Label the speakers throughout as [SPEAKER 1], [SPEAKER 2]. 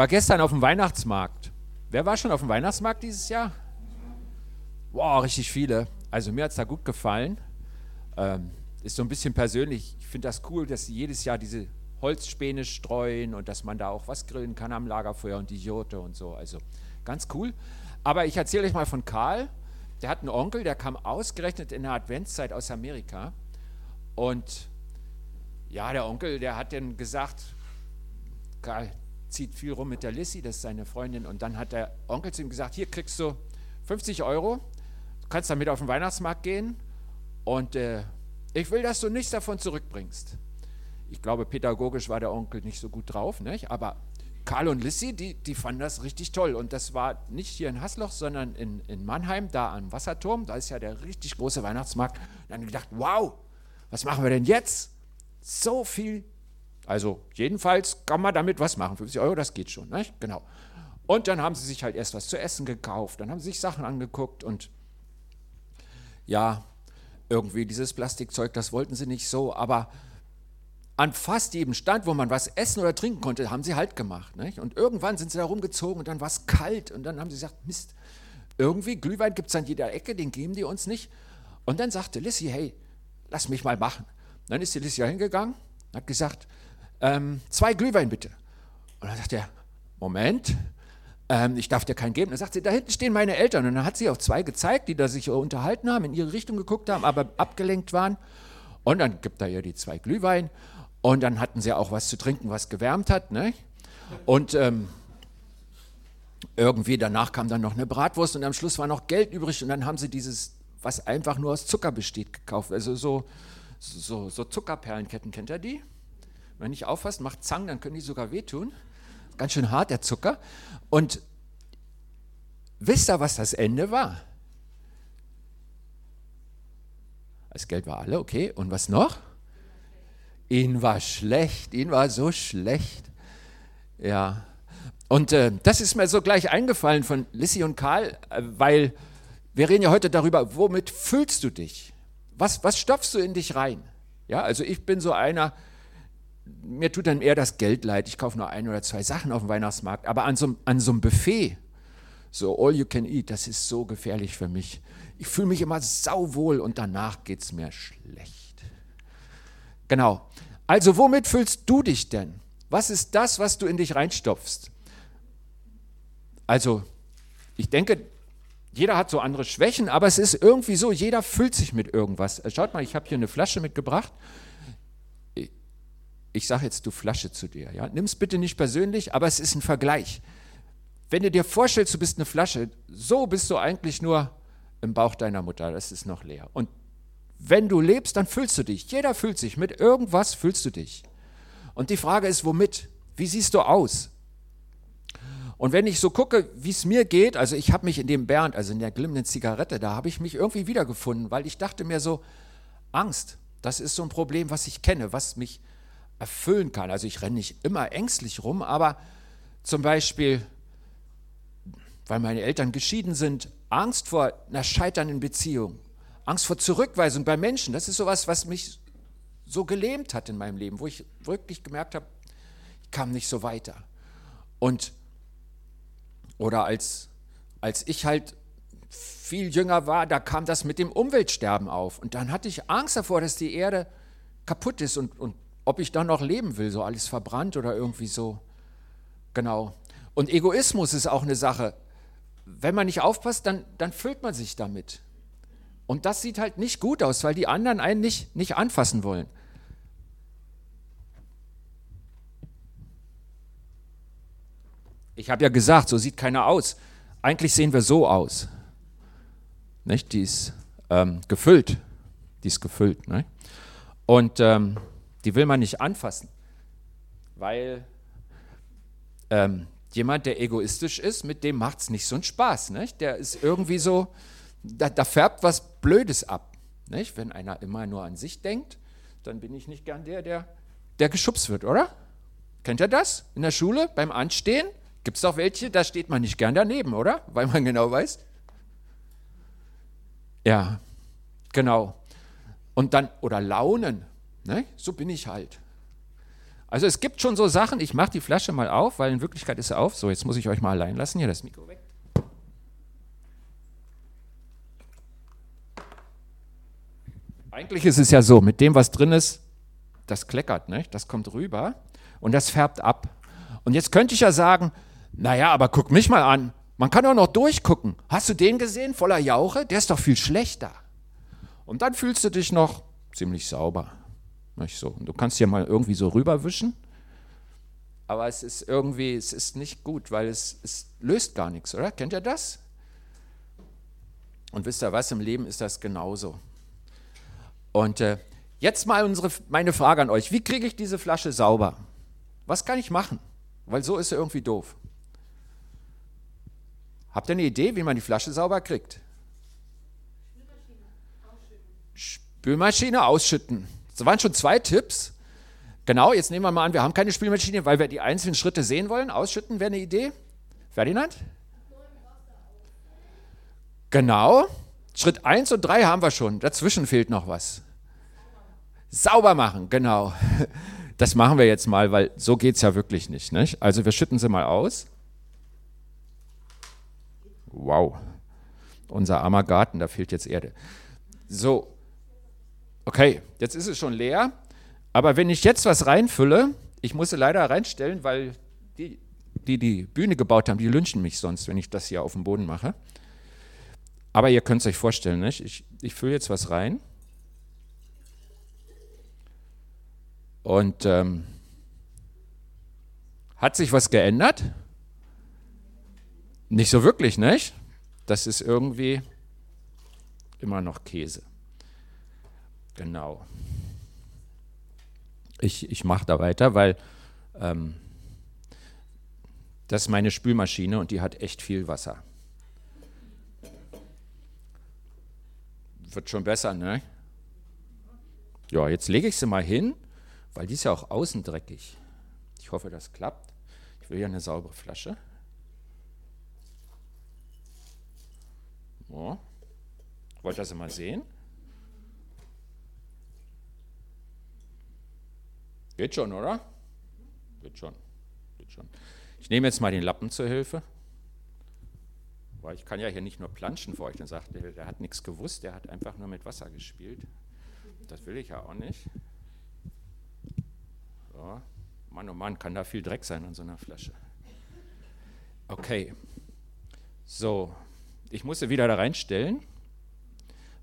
[SPEAKER 1] war gestern auf dem Weihnachtsmarkt. Wer war schon auf dem Weihnachtsmarkt dieses Jahr? Wow, richtig viele. Also mir hat es da gut gefallen. Ähm, ist so ein bisschen persönlich. Ich finde das cool, dass sie jedes Jahr diese Holzspäne streuen und dass man da auch was grillen kann am Lagerfeuer und die Jote und so. Also ganz cool. Aber ich erzähle euch mal von Karl. Der hat einen Onkel, der kam ausgerechnet in der Adventszeit aus Amerika. Und ja, der Onkel, der hat dann gesagt, Karl zieht viel rum mit der Lissy, das ist seine Freundin. Und dann hat der Onkel zu ihm gesagt, hier kriegst du 50 Euro, du kannst damit auf den Weihnachtsmarkt gehen und äh, ich will, dass du nichts davon zurückbringst. Ich glaube, pädagogisch war der Onkel nicht so gut drauf, nicht? aber Karl und Lissy, die, die fanden das richtig toll. Und das war nicht hier in Hasloch, sondern in, in Mannheim, da am Wasserturm. Da ist ja der richtig große Weihnachtsmarkt. Und dann gedacht, wow, was machen wir denn jetzt? So viel. Also jedenfalls kann man damit was machen. 50 Euro, das geht schon. Nicht? Genau. Und dann haben sie sich halt erst was zu essen gekauft. Dann haben sie sich Sachen angeguckt. Und ja, irgendwie dieses Plastikzeug, das wollten sie nicht so. Aber an fast jedem Stand, wo man was essen oder trinken konnte, haben sie halt gemacht. Nicht? Und irgendwann sind sie da rumgezogen und dann war es kalt und dann haben sie gesagt, Mist, irgendwie Glühwein gibt es an jeder Ecke, den geben die uns nicht. Und dann sagte Lissy, hey, lass mich mal machen. Dann ist die Lissy hingegangen hat gesagt, ähm, zwei Glühwein bitte. Und dann sagt er, Moment, ähm, ich darf dir keinen geben. Dann sagt sie, da hinten stehen meine Eltern. Und dann hat sie auf zwei gezeigt, die da sich unterhalten haben, in ihre Richtung geguckt haben, aber abgelenkt waren. Und dann gibt er ihr die zwei Glühwein und dann hatten sie auch was zu trinken, was gewärmt hat. Ne? Und ähm, irgendwie danach kam dann noch eine Bratwurst und am Schluss war noch Geld übrig und dann haben sie dieses, was einfach nur aus Zucker besteht, gekauft. Also so, so, so Zuckerperlenketten, kennt ihr die? Wenn ich aufpasst, macht Zang, dann können die sogar wehtun. Ganz schön hart, der Zucker. Und wisst ihr, was das Ende war? Das Geld war alle, okay. Und was noch? Ihnen war schlecht, ihnen war so schlecht. Ja. Und äh, das ist mir so gleich eingefallen von Lissy und Karl, äh, weil wir reden ja heute darüber, womit fühlst du dich? Was, was stopfst du in dich rein? Ja, also ich bin so einer, mir tut dann eher das Geld leid. Ich kaufe nur ein oder zwei Sachen auf dem Weihnachtsmarkt. Aber an so, an so einem Buffet, so all you can eat, das ist so gefährlich für mich. Ich fühle mich immer sauwohl und danach geht es mir schlecht. Genau. Also womit fühlst du dich denn? Was ist das, was du in dich reinstopfst? Also, ich denke, jeder hat so andere Schwächen, aber es ist irgendwie so, jeder fühlt sich mit irgendwas. Schaut mal, ich habe hier eine Flasche mitgebracht. Ich sage jetzt du Flasche zu dir. Ja? Nimm es bitte nicht persönlich, aber es ist ein Vergleich. Wenn du dir vorstellst, du bist eine Flasche, so bist du eigentlich nur im Bauch deiner Mutter, das ist noch leer. Und wenn du lebst, dann fühlst du dich. Jeder fühlt sich. Mit irgendwas fühlst du dich. Und die Frage ist, womit? Wie siehst du aus? Und wenn ich so gucke, wie es mir geht, also ich habe mich in dem Bernd, also in der glimmenden Zigarette, da habe ich mich irgendwie wiedergefunden, weil ich dachte mir so, Angst, das ist so ein Problem, was ich kenne, was mich erfüllen kann. Also ich renne nicht immer ängstlich rum, aber zum Beispiel, weil meine Eltern geschieden sind, Angst vor einer scheiternden Beziehung, Angst vor Zurückweisung bei Menschen, das ist sowas, was mich so gelähmt hat in meinem Leben, wo ich wirklich gemerkt habe, ich kam nicht so weiter. Und oder als, als ich halt viel jünger war, da kam das mit dem Umweltsterben auf. Und dann hatte ich Angst davor, dass die Erde kaputt ist und, und ob ich dann noch leben will, so alles verbrannt oder irgendwie so. Genau. Und Egoismus ist auch eine Sache. Wenn man nicht aufpasst, dann, dann füllt man sich damit. Und das sieht halt nicht gut aus, weil die anderen einen nicht, nicht anfassen wollen. Ich habe ja gesagt, so sieht keiner aus. Eigentlich sehen wir so aus. Nicht? Die ist ähm, gefüllt. Die ist gefüllt. Ne? Und ähm, die will man nicht anfassen, weil ähm, jemand, der egoistisch ist, mit dem macht es nicht so einen Spaß. Nicht? Der ist irgendwie so, da, da färbt was Blödes ab. Nicht? Wenn einer immer nur an sich denkt, dann bin ich nicht gern der, der, der geschubst wird, oder? Kennt ihr das? In der Schule beim Anstehen gibt es doch welche, da steht man nicht gern daneben, oder? Weil man genau weiß. Ja, genau. Und dann, oder Launen, ne? so bin ich halt. Also es gibt schon so Sachen, ich mache die Flasche mal auf, weil in Wirklichkeit ist sie auf. So, jetzt muss ich euch mal allein lassen. Hier das Mikro weg. Eigentlich ist es ja so, mit dem, was drin ist, das kleckert, ne? das kommt rüber und das färbt ab. Und jetzt könnte ich ja sagen, naja, aber guck mich mal an, man kann auch noch durchgucken. Hast du den gesehen, voller Jauche? Der ist doch viel schlechter. Und dann fühlst du dich noch ziemlich sauber. Nicht so. Du kannst hier mal irgendwie so rüberwischen, aber es ist irgendwie, es ist nicht gut, weil es, es löst gar nichts, oder? Kennt ihr das? Und wisst ihr was, im Leben ist das genauso. Und äh, jetzt mal unsere, meine Frage an euch. Wie kriege ich diese Flasche sauber? Was kann ich machen? Weil so ist sie irgendwie doof. Habt ihr eine Idee, wie man die Flasche sauber kriegt? Spülmaschine ausschütten. Das waren schon zwei Tipps. Genau, jetzt nehmen wir mal an, wir haben keine Spülmaschine, weil wir die einzelnen Schritte sehen wollen. Ausschütten wäre eine Idee. Ferdinand? Genau. Schritt 1 und 3 haben wir schon. Dazwischen fehlt noch was. Sauber machen, genau. Das machen wir jetzt mal, weil so geht es ja wirklich nicht, nicht. Also wir schütten sie mal aus. Wow. Unser armer Garten, da fehlt jetzt Erde. So. Okay, jetzt ist es schon leer. Aber wenn ich jetzt was reinfülle, ich muss sie leider reinstellen, weil die, die die Bühne gebaut haben, die lynchen mich sonst, wenn ich das hier auf dem Boden mache. Aber ihr könnt es euch vorstellen, nicht? Ich, ich fülle jetzt was rein. Und ähm, hat sich was geändert? Nicht so wirklich, nicht? Das ist irgendwie immer noch Käse. Genau. Ich, ich mache da weiter, weil ähm, das ist meine Spülmaschine und die hat echt viel Wasser. Wird schon besser, ne? Ja, jetzt lege ich sie mal hin, weil die ist ja auch außen dreckig. Ich hoffe, das klappt. Ich will ja eine saubere Flasche. Oh. Wollt ihr das mal sehen? Geht schon, oder? Geht schon. Geht schon. Ich nehme jetzt mal den Lappen zur Hilfe. Weil ich kann ja hier nicht nur planschen vor euch. Dann sagt der, der hat nichts gewusst, der hat einfach nur mit Wasser gespielt. Das will ich ja auch nicht. So. Mann, oh Mann, kann da viel Dreck sein an so einer Flasche. Okay. So, ich muss sie wieder da reinstellen,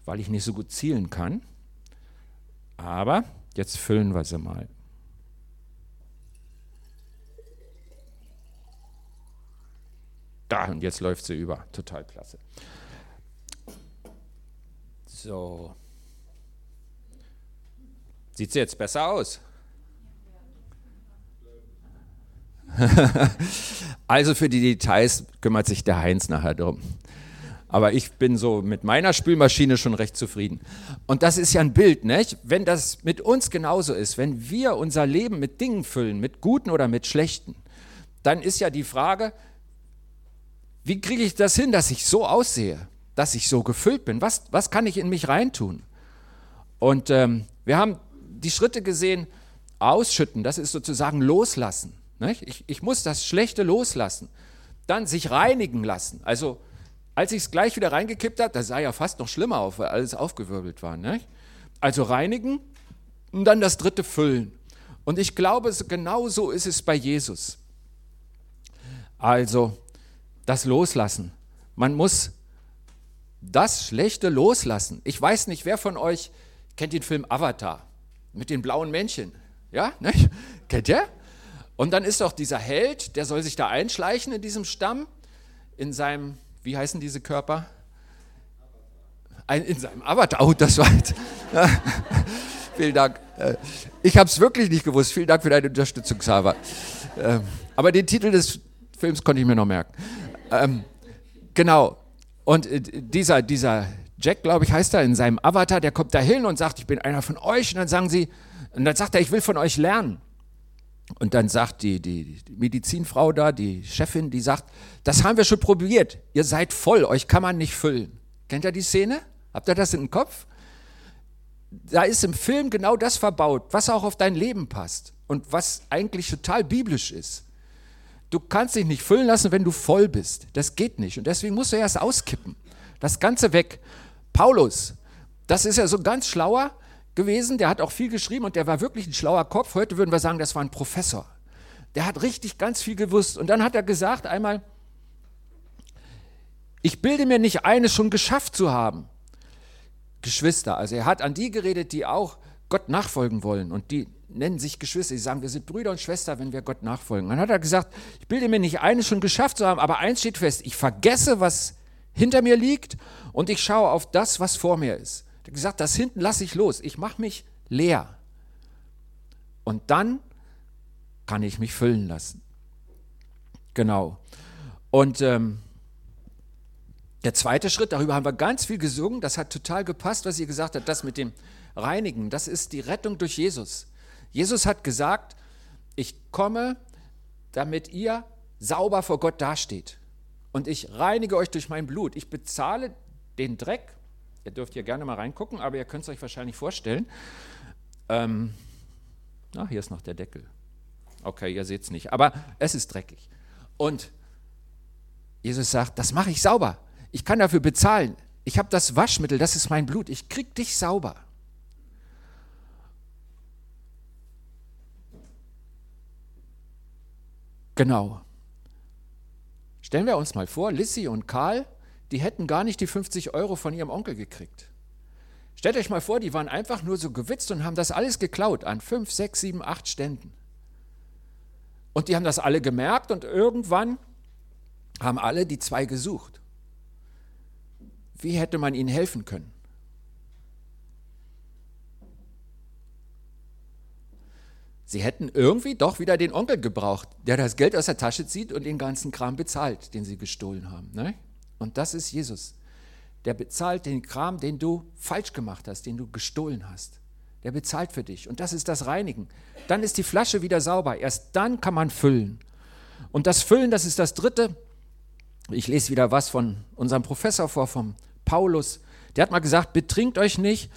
[SPEAKER 1] weil ich nicht so gut zielen kann. Aber jetzt füllen wir sie mal. Da, und jetzt läuft sie über. Total klasse. So. Sieht sie jetzt besser aus? also für die Details kümmert sich der Heinz nachher drum. Aber ich bin so mit meiner Spülmaschine schon recht zufrieden. Und das ist ja ein Bild, nicht? Wenn das mit uns genauso ist, wenn wir unser Leben mit Dingen füllen, mit guten oder mit schlechten, dann ist ja die Frage, wie kriege ich das hin, dass ich so aussehe, dass ich so gefüllt bin? Was, was kann ich in mich reintun? Und ähm, wir haben die Schritte gesehen, ausschütten, das ist sozusagen loslassen. Ich, ich muss das Schlechte loslassen. Dann sich reinigen lassen. Also als ich es gleich wieder reingekippt habe, das sah ja fast noch schlimmer aus, weil alles aufgewirbelt war. Nicht? Also reinigen und dann das dritte füllen. Und ich glaube, genau so ist es bei Jesus. Also das Loslassen. Man muss das Schlechte loslassen. Ich weiß nicht, wer von euch kennt den Film Avatar mit den blauen Männchen. Ja, nicht? kennt ihr? Und dann ist doch dieser Held, der soll sich da einschleichen in diesem Stamm, in seinem wie heißen diese Körper? Ein, in seinem Avatar. Oh, das war. Vielen Dank. Äh, ich habe es wirklich nicht gewusst. Vielen Dank für deine Unterstützung, Xaver. Ähm, aber den Titel des Films konnte ich mir noch merken. Ähm, genau. Und äh, dieser, dieser Jack, glaube ich, heißt er, in seinem Avatar, der kommt da hin und sagt, ich bin einer von euch. Und dann sagen sie, und dann sagt er, ich will von euch lernen. Und dann sagt die, die, die, Medizinfrau da, die Chefin, die sagt, das haben wir schon probiert. Ihr seid voll, euch kann man nicht füllen. Kennt ihr die Szene? Habt ihr das den Kopf? da ist im Film genau das verbaut, was auch auf dein Leben passt und was eigentlich total biblisch ist. Du kannst dich nicht füllen lassen, wenn du voll bist. Das geht nicht. Und deswegen musst du erst auskippen. Das Ganze weg. Paulus, das ist ja so ganz schlauer gewesen. Der hat auch viel geschrieben und der war wirklich ein schlauer Kopf. Heute würden wir sagen, das war ein Professor. Der hat richtig ganz viel gewusst. Und dann hat er gesagt einmal, ich bilde mir nicht ein, es schon geschafft zu haben. Geschwister, also er hat an die geredet, die auch Gott nachfolgen wollen und die nennen sich Geschwister, die sagen, wir sind Brüder und Schwester, wenn wir Gott nachfolgen. Dann hat er gesagt, ich bilde mir nicht ein, es schon geschafft zu haben, aber eins steht fest, ich vergesse, was hinter mir liegt und ich schaue auf das, was vor mir ist. Er hat gesagt, das hinten lasse ich los, ich mache mich leer. Und dann kann ich mich füllen lassen. Genau. Und ähm, der zweite Schritt, darüber haben wir ganz viel gesungen, das hat total gepasst, was ihr gesagt habt, das mit dem Reinigen, das ist die Rettung durch Jesus. Jesus hat gesagt, ich komme, damit ihr sauber vor Gott dasteht. Und ich reinige euch durch mein Blut. Ich bezahle den Dreck. Ihr dürft hier gerne mal reingucken, aber ihr könnt es euch wahrscheinlich vorstellen. Ähm, na, hier ist noch der Deckel. Okay, ihr seht es nicht, aber es ist dreckig. Und Jesus sagt, das mache ich sauber. Ich kann dafür bezahlen. Ich habe das Waschmittel, das ist mein Blut. Ich krieg dich sauber. Genau. Stellen wir uns mal vor, Lissy und Karl, die hätten gar nicht die 50 Euro von ihrem Onkel gekriegt. Stellt euch mal vor, die waren einfach nur so gewitzt und haben das alles geklaut an fünf, sechs, sieben, acht Ständen. Und die haben das alle gemerkt und irgendwann haben alle die zwei gesucht. Wie hätte man ihnen helfen können? Sie hätten irgendwie doch wieder den Onkel gebraucht, der das Geld aus der Tasche zieht und den ganzen Kram bezahlt, den sie gestohlen haben. Ne? Und das ist Jesus. Der bezahlt den Kram, den du falsch gemacht hast, den du gestohlen hast. Der bezahlt für dich. Und das ist das Reinigen. Dann ist die Flasche wieder sauber. Erst dann kann man füllen. Und das Füllen, das ist das Dritte. Ich lese wieder was von unserem Professor vor, vom Paulus. Der hat mal gesagt, betrinkt euch nicht,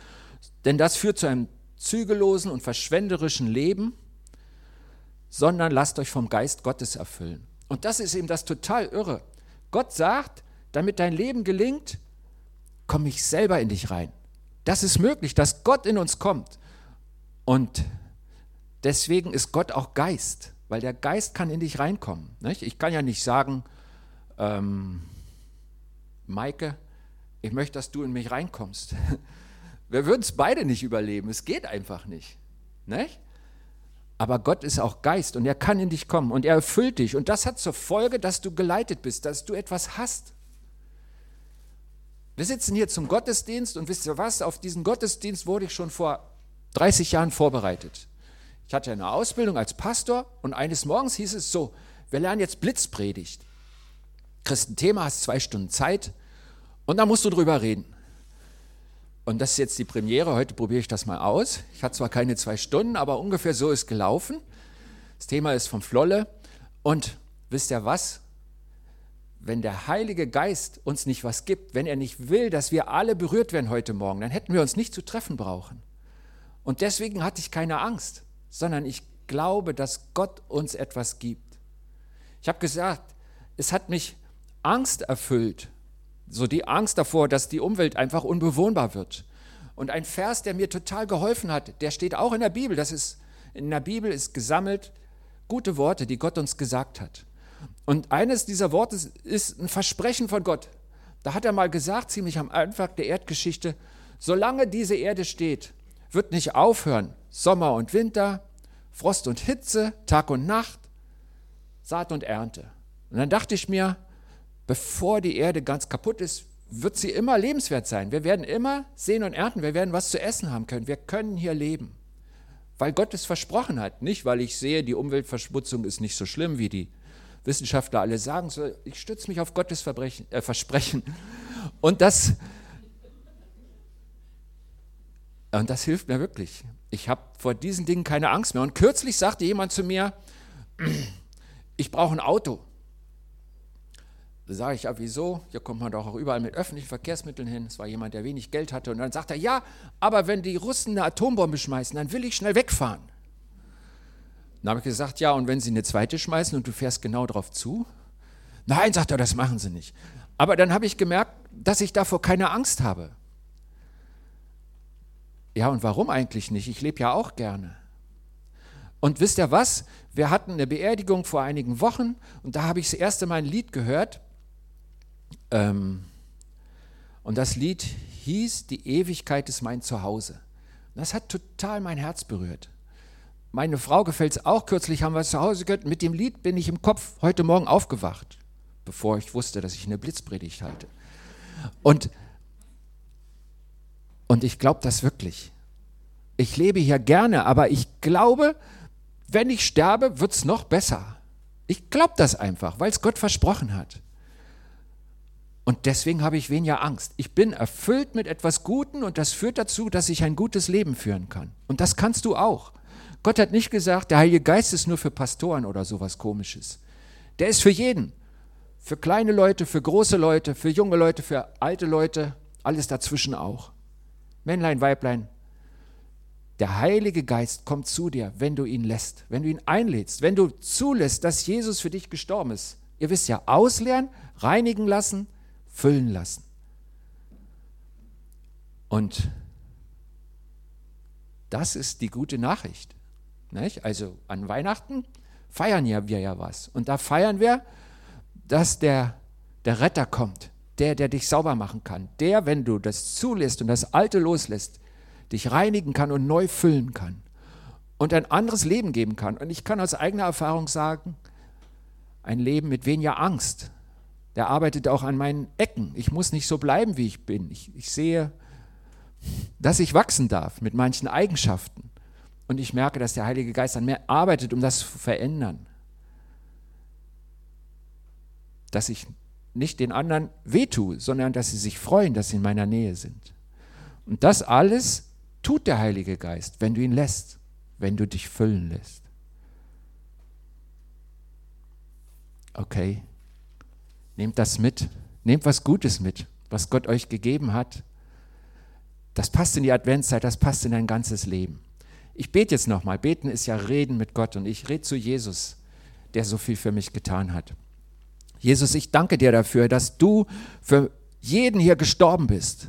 [SPEAKER 1] denn das führt zu einem zügellosen und verschwenderischen Leben, sondern lasst euch vom Geist Gottes erfüllen. Und das ist eben das total irre. Gott sagt, damit dein Leben gelingt, komme ich selber in dich rein. Das ist möglich, dass Gott in uns kommt. Und deswegen ist Gott auch Geist, weil der Geist kann in dich reinkommen. Ich kann ja nicht sagen, ähm, Maike, ich möchte, dass du in mich reinkommst. Wir würden es beide nicht überleben. Es geht einfach nicht. nicht. Aber Gott ist auch Geist und er kann in dich kommen und er erfüllt dich. Und das hat zur Folge, dass du geleitet bist, dass du etwas hast. Wir sitzen hier zum Gottesdienst und wisst ihr was? Auf diesen Gottesdienst wurde ich schon vor 30 Jahren vorbereitet. Ich hatte eine Ausbildung als Pastor und eines Morgens hieß es so: Wir lernen jetzt Blitzpredigt. Christen Thema, hast zwei Stunden Zeit und da musst du drüber reden. Und das ist jetzt die Premiere. Heute probiere ich das mal aus. Ich hatte zwar keine zwei Stunden, aber ungefähr so ist gelaufen. Das Thema ist vom Flolle. Und wisst ihr was? Wenn der Heilige Geist uns nicht was gibt, wenn er nicht will, dass wir alle berührt werden heute Morgen, dann hätten wir uns nicht zu treffen brauchen. Und deswegen hatte ich keine Angst, sondern ich glaube, dass Gott uns etwas gibt. Ich habe gesagt, es hat mich Angst erfüllt, so die Angst davor, dass die Umwelt einfach unbewohnbar wird. Und ein Vers, der mir total geholfen hat, der steht auch in der Bibel. Das ist, in der Bibel ist gesammelt gute Worte, die Gott uns gesagt hat. Und eines dieser Worte ist ein Versprechen von Gott. Da hat er mal gesagt, ziemlich am Anfang der Erdgeschichte, solange diese Erde steht, wird nicht aufhören Sommer und Winter, Frost und Hitze, Tag und Nacht, Saat und Ernte. Und dann dachte ich mir, bevor die Erde ganz kaputt ist, wird sie immer lebenswert sein. Wir werden immer sehen und ernten, wir werden was zu essen haben können. Wir können hier leben, weil Gott es versprochen hat. Nicht, weil ich sehe, die Umweltverschmutzung ist nicht so schlimm, wie die Wissenschaftler alle sagen. Ich stütze mich auf Gottes äh, Versprechen. Und das, und das hilft mir wirklich. Ich habe vor diesen Dingen keine Angst mehr. Und kürzlich sagte jemand zu mir, ich brauche ein Auto Da sage ich, ja, wieso? Hier kommt man doch auch überall mit öffentlichen Verkehrsmitteln hin. Es war jemand, der wenig Geld hatte. Und dann sagt er, ja, aber wenn die Russen eine Atombombe schmeißen, dann will ich schnell wegfahren. Dann habe ich gesagt, ja, und wenn sie eine zweite schmeißen und du fährst genau drauf zu? Nein, sagt er, das machen sie nicht. Aber dann habe ich gemerkt, dass ich davor keine Angst habe. Ja, und warum eigentlich nicht? Ich lebe ja auch gerne. Und wisst ihr was? Wir hatten eine Beerdigung vor einigen Wochen und da habe ich das erste Mal ein Lied gehört. Ähm, und das Lied hieß Die Ewigkeit ist mein Zuhause. Das hat total mein Herz berührt. Meine Frau gefällt es auch. Kürzlich haben wir es zu Hause gehört. Mit dem Lied bin ich im Kopf heute Morgen aufgewacht, bevor ich wusste, dass ich eine Blitzpredigt halte. Und, und ich glaube das wirklich. Ich lebe hier gerne, aber ich glaube, wenn ich sterbe, wird es noch besser. Ich glaube das einfach, weil es Gott versprochen hat. Und deswegen habe ich weniger Angst. Ich bin erfüllt mit etwas Guten und das führt dazu, dass ich ein gutes Leben führen kann. Und das kannst du auch. Gott hat nicht gesagt, der Heilige Geist ist nur für Pastoren oder sowas komisches. Der ist für jeden. Für kleine Leute, für große Leute, für junge Leute, für alte Leute, alles dazwischen auch. Männlein, Weiblein. Der Heilige Geist kommt zu dir, wenn du ihn lässt, wenn du ihn einlädst, wenn du zulässt, dass Jesus für dich gestorben ist. Ihr wisst ja, ausleeren, reinigen lassen, füllen lassen. Und das ist die gute Nachricht. Nicht? Also an Weihnachten feiern ja wir ja was. Und da feiern wir, dass der, der Retter kommt, der, der dich sauber machen kann. Der, wenn du das zulässt und das Alte loslässt, dich reinigen kann und neu füllen kann. Und ein anderes Leben geben kann. Und ich kann aus eigener Erfahrung sagen, ein Leben mit weniger Angst. Der arbeitet auch an meinen Ecken. Ich muss nicht so bleiben, wie ich bin. Ich, ich sehe, dass ich wachsen darf mit manchen Eigenschaften. Und ich merke, dass der Heilige Geist an mir arbeitet, um das zu verändern. Dass ich nicht den anderen wehtue, sondern dass sie sich freuen, dass sie in meiner Nähe sind. Und das alles tut der Heilige Geist, wenn du ihn lässt, wenn du dich füllen lässt. Okay, nehmt das mit, nehmt was Gutes mit, was Gott euch gegeben hat. Das passt in die Adventszeit, das passt in dein ganzes Leben. Ich bete jetzt nochmal. Beten ist ja Reden mit Gott und ich rede zu Jesus, der so viel für mich getan hat. Jesus, ich danke dir dafür, dass du für jeden hier gestorben bist.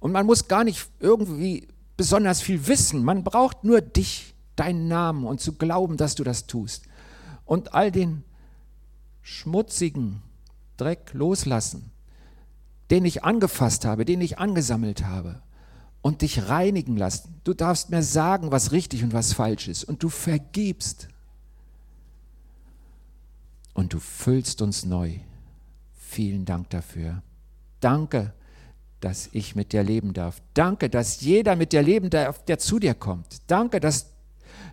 [SPEAKER 1] Und man muss gar nicht irgendwie besonders viel wissen. Man braucht nur dich, deinen Namen und zu glauben, dass du das tust. Und all den schmutzigen Dreck loslassen, den ich angefasst habe, den ich angesammelt habe und dich reinigen lassen. Du darfst mir sagen, was richtig und was falsch ist. Und du vergibst. Und du füllst uns neu. Vielen Dank dafür. Danke, dass ich mit dir leben darf. Danke, dass jeder mit dir leben darf, der zu dir kommt. Danke, dass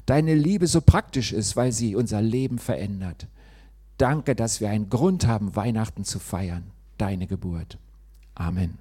[SPEAKER 1] deine Liebe so praktisch ist, weil sie unser Leben verändert. Danke, dass wir einen Grund haben, Weihnachten zu feiern. Deine Geburt. Amen.